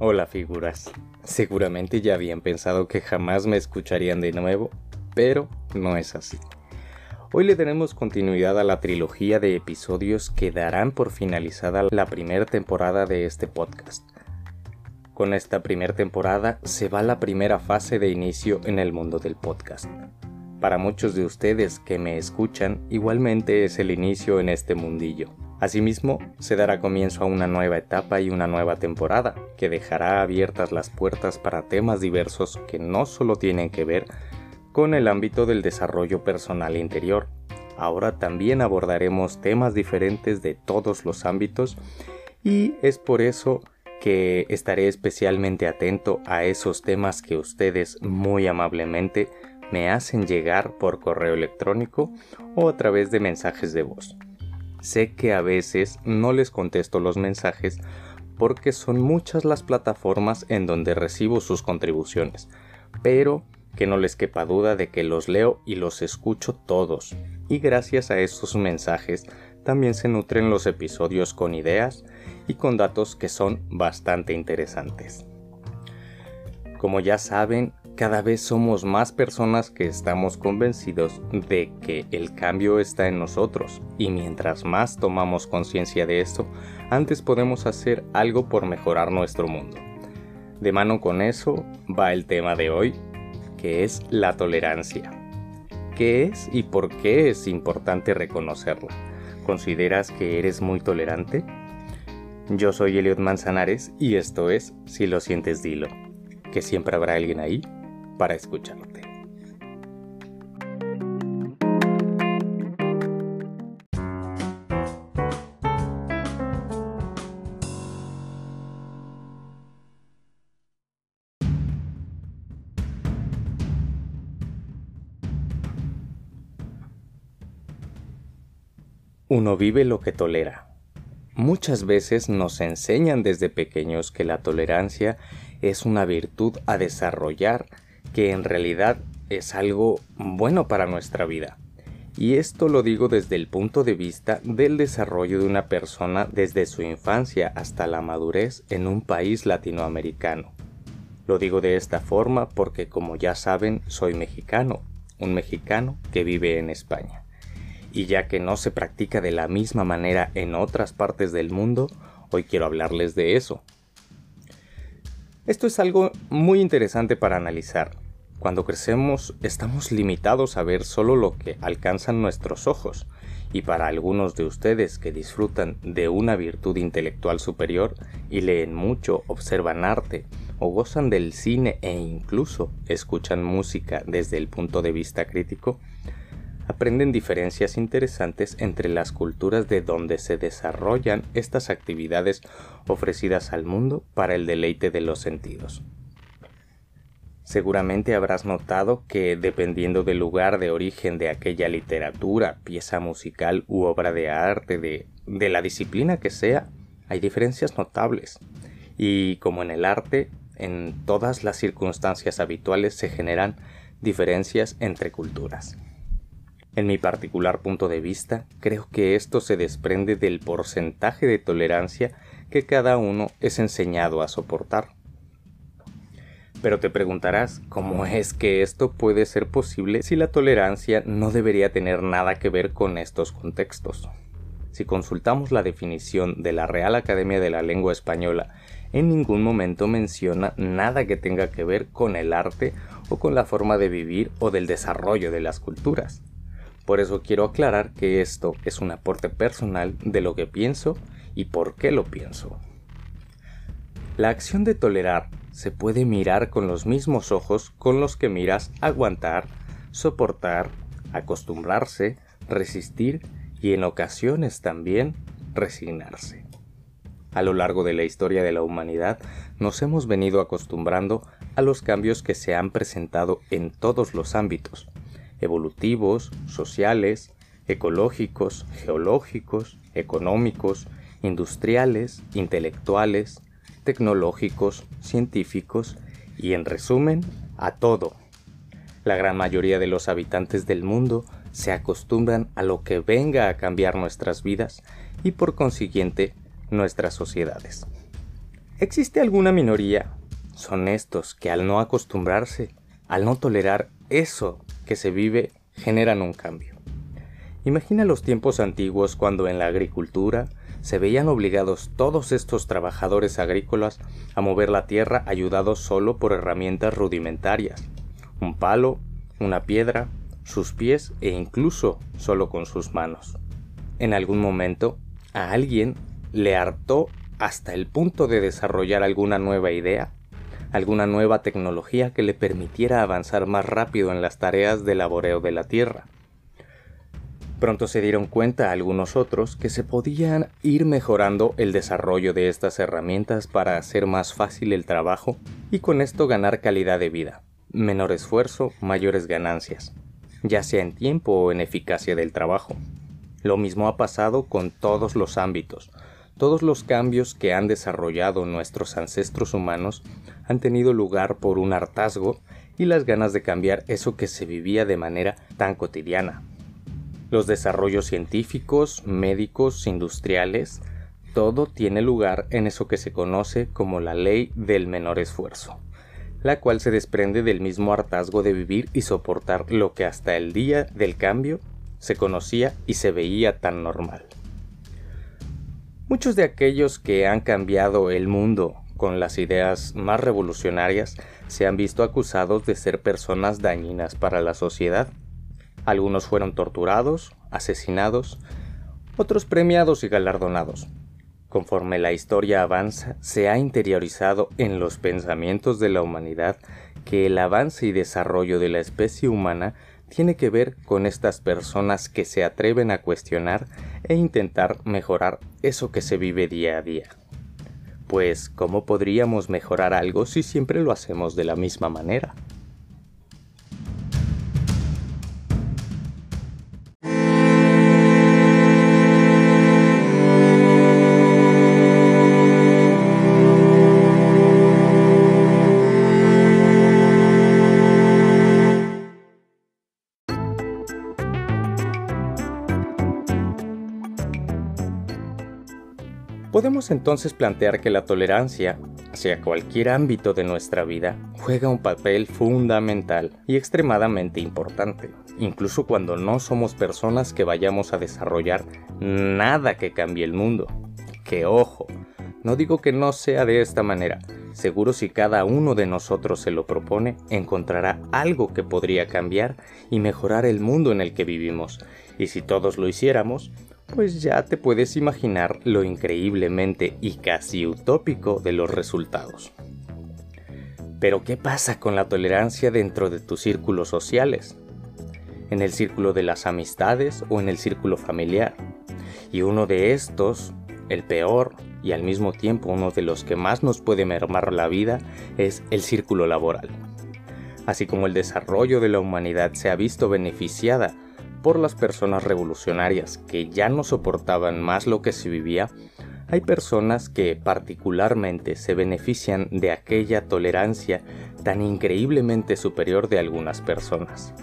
Hola figuras. Seguramente ya habían pensado que jamás me escucharían de nuevo, pero no es así. Hoy le daremos continuidad a la trilogía de episodios que darán por finalizada la primera temporada de este podcast. Con esta primera temporada se va la primera fase de inicio en el mundo del podcast. Para muchos de ustedes que me escuchan, igualmente es el inicio en este mundillo. Asimismo, se dará comienzo a una nueva etapa y una nueva temporada, que dejará abiertas las puertas para temas diversos que no solo tienen que ver con el ámbito del desarrollo personal interior. Ahora también abordaremos temas diferentes de todos los ámbitos y es por eso que estaré especialmente atento a esos temas que ustedes muy amablemente me hacen llegar por correo electrónico o a través de mensajes de voz. Sé que a veces no les contesto los mensajes porque son muchas las plataformas en donde recibo sus contribuciones, pero que no les quepa duda de que los leo y los escucho todos, y gracias a esos mensajes también se nutren los episodios con ideas y con datos que son bastante interesantes. Como ya saben, cada vez somos más personas que estamos convencidos de que el cambio está en nosotros y mientras más tomamos conciencia de esto, antes podemos hacer algo por mejorar nuestro mundo. De mano con eso va el tema de hoy, que es la tolerancia. ¿Qué es y por qué es importante reconocerla? ¿Consideras que eres muy tolerante? Yo soy Eliot Manzanares y esto es Si lo sientes dilo, que siempre habrá alguien ahí para escucharte. Uno vive lo que tolera. Muchas veces nos enseñan desde pequeños que la tolerancia es una virtud a desarrollar que en realidad es algo bueno para nuestra vida. Y esto lo digo desde el punto de vista del desarrollo de una persona desde su infancia hasta la madurez en un país latinoamericano. Lo digo de esta forma porque como ya saben soy mexicano, un mexicano que vive en España. Y ya que no se practica de la misma manera en otras partes del mundo, hoy quiero hablarles de eso, esto es algo muy interesante para analizar. Cuando crecemos estamos limitados a ver solo lo que alcanzan nuestros ojos, y para algunos de ustedes que disfrutan de una virtud intelectual superior y leen mucho, observan arte o gozan del cine e incluso escuchan música desde el punto de vista crítico, aprenden diferencias interesantes entre las culturas de donde se desarrollan estas actividades ofrecidas al mundo para el deleite de los sentidos. Seguramente habrás notado que dependiendo del lugar de origen de aquella literatura, pieza musical u obra de arte, de, de la disciplina que sea, hay diferencias notables. Y como en el arte, en todas las circunstancias habituales se generan diferencias entre culturas. En mi particular punto de vista, creo que esto se desprende del porcentaje de tolerancia que cada uno es enseñado a soportar. Pero te preguntarás, ¿cómo es que esto puede ser posible si la tolerancia no debería tener nada que ver con estos contextos? Si consultamos la definición de la Real Academia de la Lengua Española, en ningún momento menciona nada que tenga que ver con el arte o con la forma de vivir o del desarrollo de las culturas. Por eso quiero aclarar que esto es un aporte personal de lo que pienso y por qué lo pienso. La acción de tolerar se puede mirar con los mismos ojos con los que miras aguantar, soportar, acostumbrarse, resistir y en ocasiones también resignarse. A lo largo de la historia de la humanidad nos hemos venido acostumbrando a los cambios que se han presentado en todos los ámbitos, evolutivos, sociales, ecológicos, geológicos, económicos, industriales, intelectuales, tecnológicos, científicos y en resumen, a todo. La gran mayoría de los habitantes del mundo se acostumbran a lo que venga a cambiar nuestras vidas y por consiguiente nuestras sociedades. existe alguna minoría, son estos que al no acostumbrarse, al no tolerar eso que se vive, generan un cambio. Imagina los tiempos antiguos cuando en la agricultura se veían obligados todos estos trabajadores agrícolas a mover la tierra ayudados solo por herramientas rudimentarias, un palo, una piedra, sus pies e incluso solo con sus manos. En algún momento, a alguien le hartó hasta el punto de desarrollar alguna nueva idea, alguna nueva tecnología que le permitiera avanzar más rápido en las tareas de laboreo de la tierra. Pronto se dieron cuenta algunos otros que se podían ir mejorando el desarrollo de estas herramientas para hacer más fácil el trabajo y con esto ganar calidad de vida, menor esfuerzo, mayores ganancias, ya sea en tiempo o en eficacia del trabajo. Lo mismo ha pasado con todos los ámbitos. Todos los cambios que han desarrollado nuestros ancestros humanos han tenido lugar por un hartazgo y las ganas de cambiar eso que se vivía de manera tan cotidiana, los desarrollos científicos, médicos, industriales, todo tiene lugar en eso que se conoce como la ley del menor esfuerzo, la cual se desprende del mismo hartazgo de vivir y soportar lo que hasta el día del cambio se conocía y se veía tan normal. Muchos de aquellos que han cambiado el mundo con las ideas más revolucionarias se han visto acusados de ser personas dañinas para la sociedad algunos fueron torturados, asesinados, otros premiados y galardonados. Conforme la historia avanza, se ha interiorizado en los pensamientos de la humanidad que el avance y desarrollo de la especie humana tiene que ver con estas personas que se atreven a cuestionar e intentar mejorar eso que se vive día a día. Pues, ¿cómo podríamos mejorar algo si siempre lo hacemos de la misma manera? Podemos entonces plantear que la tolerancia hacia cualquier ámbito de nuestra vida juega un papel fundamental y extremadamente importante, incluso cuando no somos personas que vayamos a desarrollar nada que cambie el mundo. Que ojo, no digo que no sea de esta manera, seguro si cada uno de nosotros se lo propone, encontrará algo que podría cambiar y mejorar el mundo en el que vivimos, y si todos lo hiciéramos, pues ya te puedes imaginar lo increíblemente y casi utópico de los resultados. Pero ¿qué pasa con la tolerancia dentro de tus círculos sociales? ¿En el círculo de las amistades o en el círculo familiar? Y uno de estos, el peor y al mismo tiempo uno de los que más nos puede mermar la vida, es el círculo laboral. Así como el desarrollo de la humanidad se ha visto beneficiada por las personas revolucionarias que ya no soportaban más lo que se vivía, hay personas que particularmente se benefician de aquella tolerancia tan increíblemente superior de algunas personas.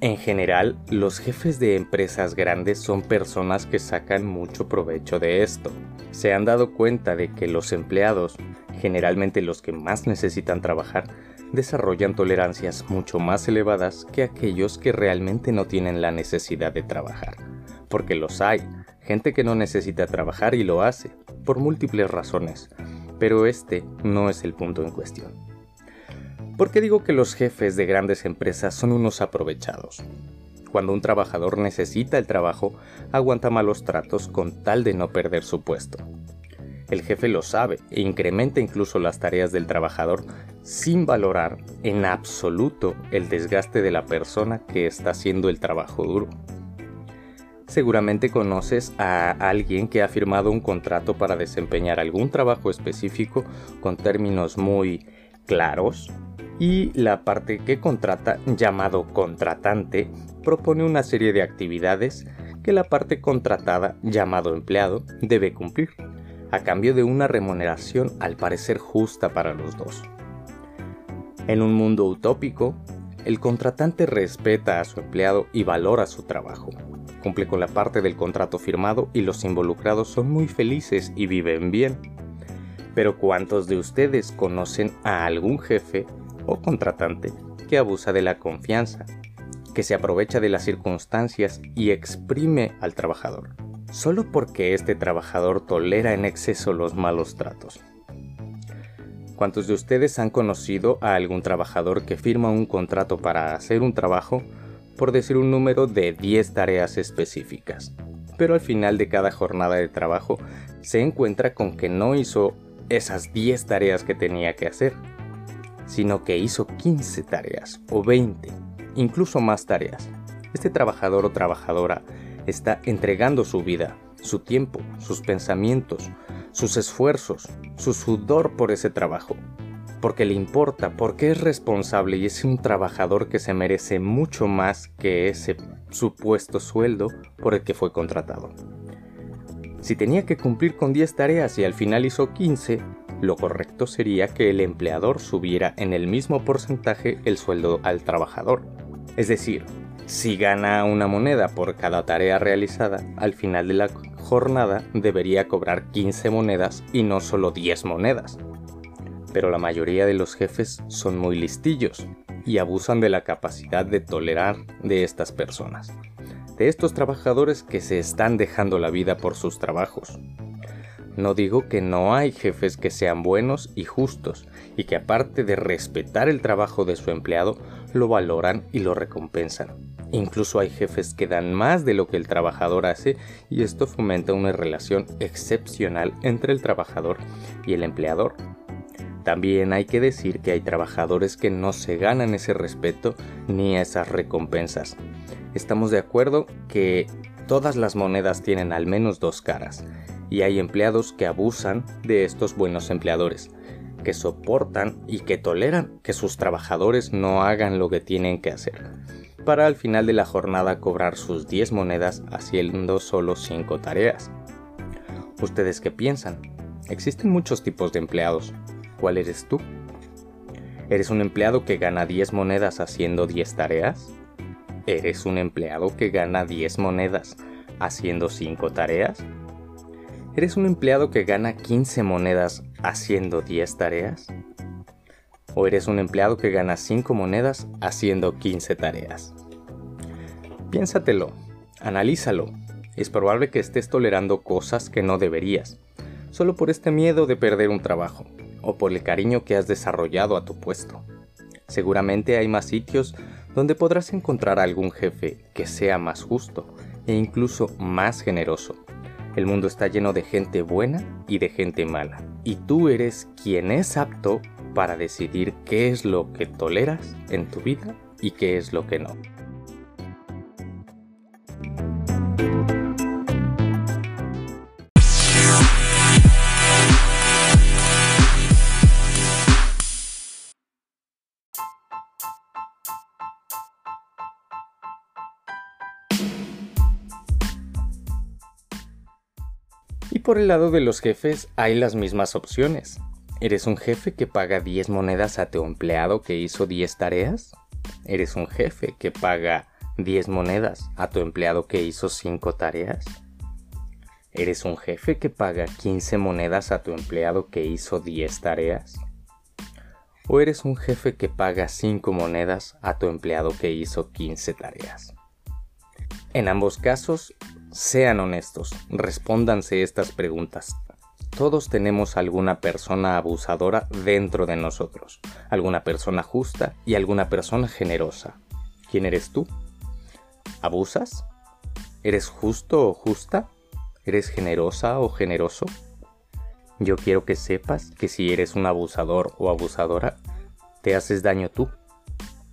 En general, los jefes de empresas grandes son personas que sacan mucho provecho de esto. Se han dado cuenta de que los empleados, generalmente los que más necesitan trabajar, desarrollan tolerancias mucho más elevadas que aquellos que realmente no tienen la necesidad de trabajar. Porque los hay, gente que no necesita trabajar y lo hace, por múltiples razones, pero este no es el punto en cuestión. ¿Por qué digo que los jefes de grandes empresas son unos aprovechados? Cuando un trabajador necesita el trabajo, aguanta malos tratos con tal de no perder su puesto. El jefe lo sabe e incrementa incluso las tareas del trabajador sin valorar en absoluto el desgaste de la persona que está haciendo el trabajo duro. Seguramente conoces a alguien que ha firmado un contrato para desempeñar algún trabajo específico con términos muy claros y la parte que contrata, llamado contratante, propone una serie de actividades que la parte contratada, llamado empleado, debe cumplir a cambio de una remuneración al parecer justa para los dos. En un mundo utópico, el contratante respeta a su empleado y valora su trabajo. Cumple con la parte del contrato firmado y los involucrados son muy felices y viven bien. Pero ¿cuántos de ustedes conocen a algún jefe o contratante que abusa de la confianza, que se aprovecha de las circunstancias y exprime al trabajador, solo porque este trabajador tolera en exceso los malos tratos? ¿Cuántos de ustedes han conocido a algún trabajador que firma un contrato para hacer un trabajo, por decir un número de 10 tareas específicas? Pero al final de cada jornada de trabajo se encuentra con que no hizo esas 10 tareas que tenía que hacer, sino que hizo 15 tareas o 20, incluso más tareas. Este trabajador o trabajadora está entregando su vida, su tiempo, sus pensamientos, sus esfuerzos, su sudor por ese trabajo, porque le importa, porque es responsable y es un trabajador que se merece mucho más que ese supuesto sueldo por el que fue contratado. Si tenía que cumplir con 10 tareas y al final hizo 15, lo correcto sería que el empleador subiera en el mismo porcentaje el sueldo al trabajador. Es decir, si gana una moneda por cada tarea realizada, al final de la jornada debería cobrar 15 monedas y no solo 10 monedas. Pero la mayoría de los jefes son muy listillos y abusan de la capacidad de tolerar de estas personas, de estos trabajadores que se están dejando la vida por sus trabajos. No digo que no hay jefes que sean buenos y justos y que aparte de respetar el trabajo de su empleado, lo valoran y lo recompensan. Incluso hay jefes que dan más de lo que el trabajador hace y esto fomenta una relación excepcional entre el trabajador y el empleador. También hay que decir que hay trabajadores que no se ganan ese respeto ni esas recompensas. Estamos de acuerdo que todas las monedas tienen al menos dos caras y hay empleados que abusan de estos buenos empleadores, que soportan y que toleran que sus trabajadores no hagan lo que tienen que hacer, para al final de la jornada cobrar sus 10 monedas haciendo solo 5 tareas. ¿Ustedes qué piensan? Existen muchos tipos de empleados. ¿Cuál eres tú? ¿Eres un empleado que gana 10 monedas haciendo 10 tareas? ¿Eres un empleado que gana 10 monedas haciendo 5 tareas? ¿Eres un empleado que gana 15 monedas haciendo 10 tareas? ¿O eres un empleado que gana 5 monedas haciendo 15 tareas? Piénsatelo, analízalo. Es probable que estés tolerando cosas que no deberías, solo por este miedo de perder un trabajo, o por el cariño que has desarrollado a tu puesto. Seguramente hay más sitios donde podrás encontrar a algún jefe que sea más justo e incluso más generoso el mundo está lleno de gente buena y de gente mala. Y tú eres quien es apto para decidir qué es lo que toleras en tu vida y qué es lo que no. Por el lado de los jefes hay las mismas opciones. ¿Eres un jefe que paga 10 monedas a tu empleado que hizo 10 tareas? ¿Eres un jefe que paga 10 monedas a tu empleado que hizo 5 tareas? ¿Eres un jefe que paga 15 monedas a tu empleado que hizo 10 tareas? ¿O eres un jefe que paga 5 monedas a tu empleado que hizo 15 tareas? En ambos casos, sean honestos, respóndanse estas preguntas. Todos tenemos alguna persona abusadora dentro de nosotros, alguna persona justa y alguna persona generosa. ¿Quién eres tú? ¿Abusas? ¿Eres justo o justa? ¿Eres generosa o generoso? Yo quiero que sepas que si eres un abusador o abusadora, te haces daño tú,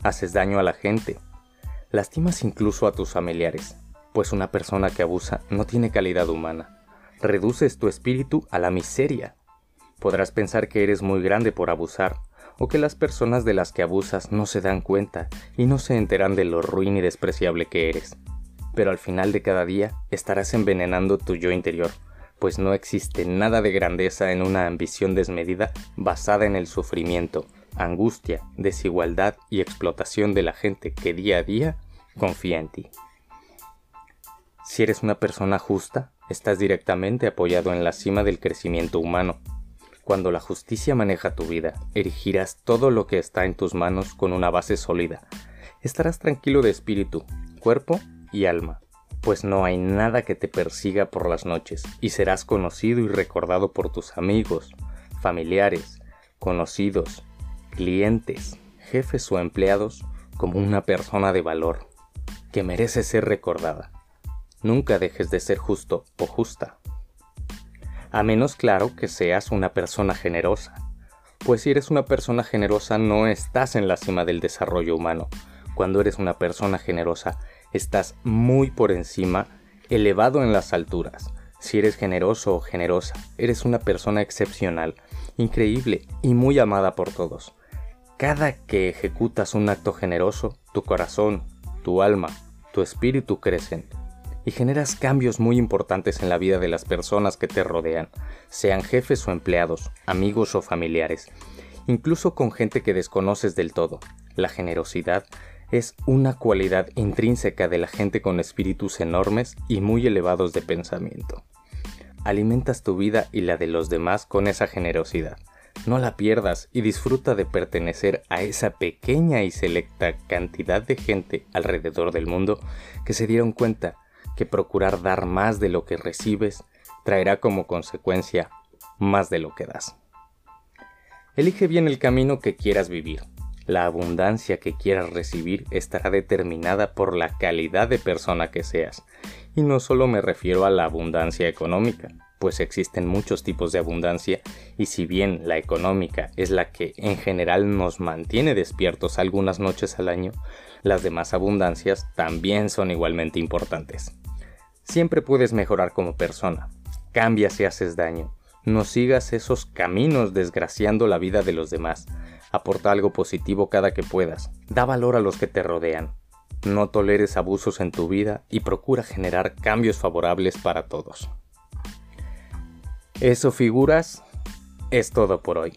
haces daño a la gente, lastimas incluso a tus familiares pues una persona que abusa no tiene calidad humana. Reduces tu espíritu a la miseria. Podrás pensar que eres muy grande por abusar, o que las personas de las que abusas no se dan cuenta y no se enteran de lo ruin y despreciable que eres. Pero al final de cada día estarás envenenando tu yo interior, pues no existe nada de grandeza en una ambición desmedida basada en el sufrimiento, angustia, desigualdad y explotación de la gente que día a día confía en ti. Si eres una persona justa, estás directamente apoyado en la cima del crecimiento humano. Cuando la justicia maneja tu vida, erigirás todo lo que está en tus manos con una base sólida. Estarás tranquilo de espíritu, cuerpo y alma, pues no hay nada que te persiga por las noches y serás conocido y recordado por tus amigos, familiares, conocidos, clientes, jefes o empleados como una persona de valor, que merece ser recordada. Nunca dejes de ser justo o justa a menos claro que seas una persona generosa. Pues si eres una persona generosa no estás en la cima del desarrollo humano. Cuando eres una persona generosa estás muy por encima, elevado en las alturas. Si eres generoso o generosa, eres una persona excepcional, increíble y muy amada por todos. Cada que ejecutas un acto generoso, tu corazón, tu alma, tu espíritu crecen y generas cambios muy importantes en la vida de las personas que te rodean, sean jefes o empleados, amigos o familiares, incluso con gente que desconoces del todo. La generosidad es una cualidad intrínseca de la gente con espíritus enormes y muy elevados de pensamiento. Alimentas tu vida y la de los demás con esa generosidad. No la pierdas y disfruta de pertenecer a esa pequeña y selecta cantidad de gente alrededor del mundo que se dieron cuenta que procurar dar más de lo que recibes traerá como consecuencia más de lo que das. Elige bien el camino que quieras vivir. La abundancia que quieras recibir estará determinada por la calidad de persona que seas. Y no solo me refiero a la abundancia económica, pues existen muchos tipos de abundancia y si bien la económica es la que en general nos mantiene despiertos algunas noches al año, las demás abundancias también son igualmente importantes. Siempre puedes mejorar como persona. Cambia si haces daño. No sigas esos caminos desgraciando la vida de los demás. Aporta algo positivo cada que puedas. Da valor a los que te rodean. No toleres abusos en tu vida y procura generar cambios favorables para todos. Eso figuras es todo por hoy.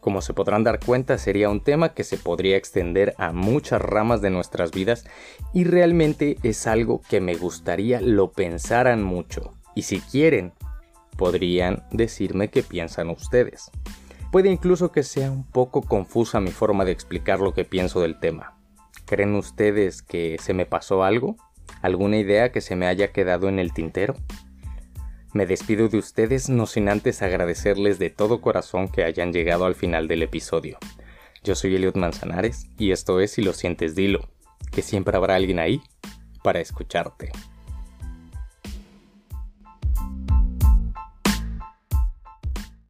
Como se podrán dar cuenta, sería un tema que se podría extender a muchas ramas de nuestras vidas y realmente es algo que me gustaría lo pensaran mucho. Y si quieren, podrían decirme qué piensan ustedes. Puede incluso que sea un poco confusa mi forma de explicar lo que pienso del tema. ¿Creen ustedes que se me pasó algo? ¿Alguna idea que se me haya quedado en el tintero? Me despido de ustedes no sin antes agradecerles de todo corazón que hayan llegado al final del episodio. Yo soy Eliot Manzanares y esto es Si lo sientes dilo, que siempre habrá alguien ahí para escucharte.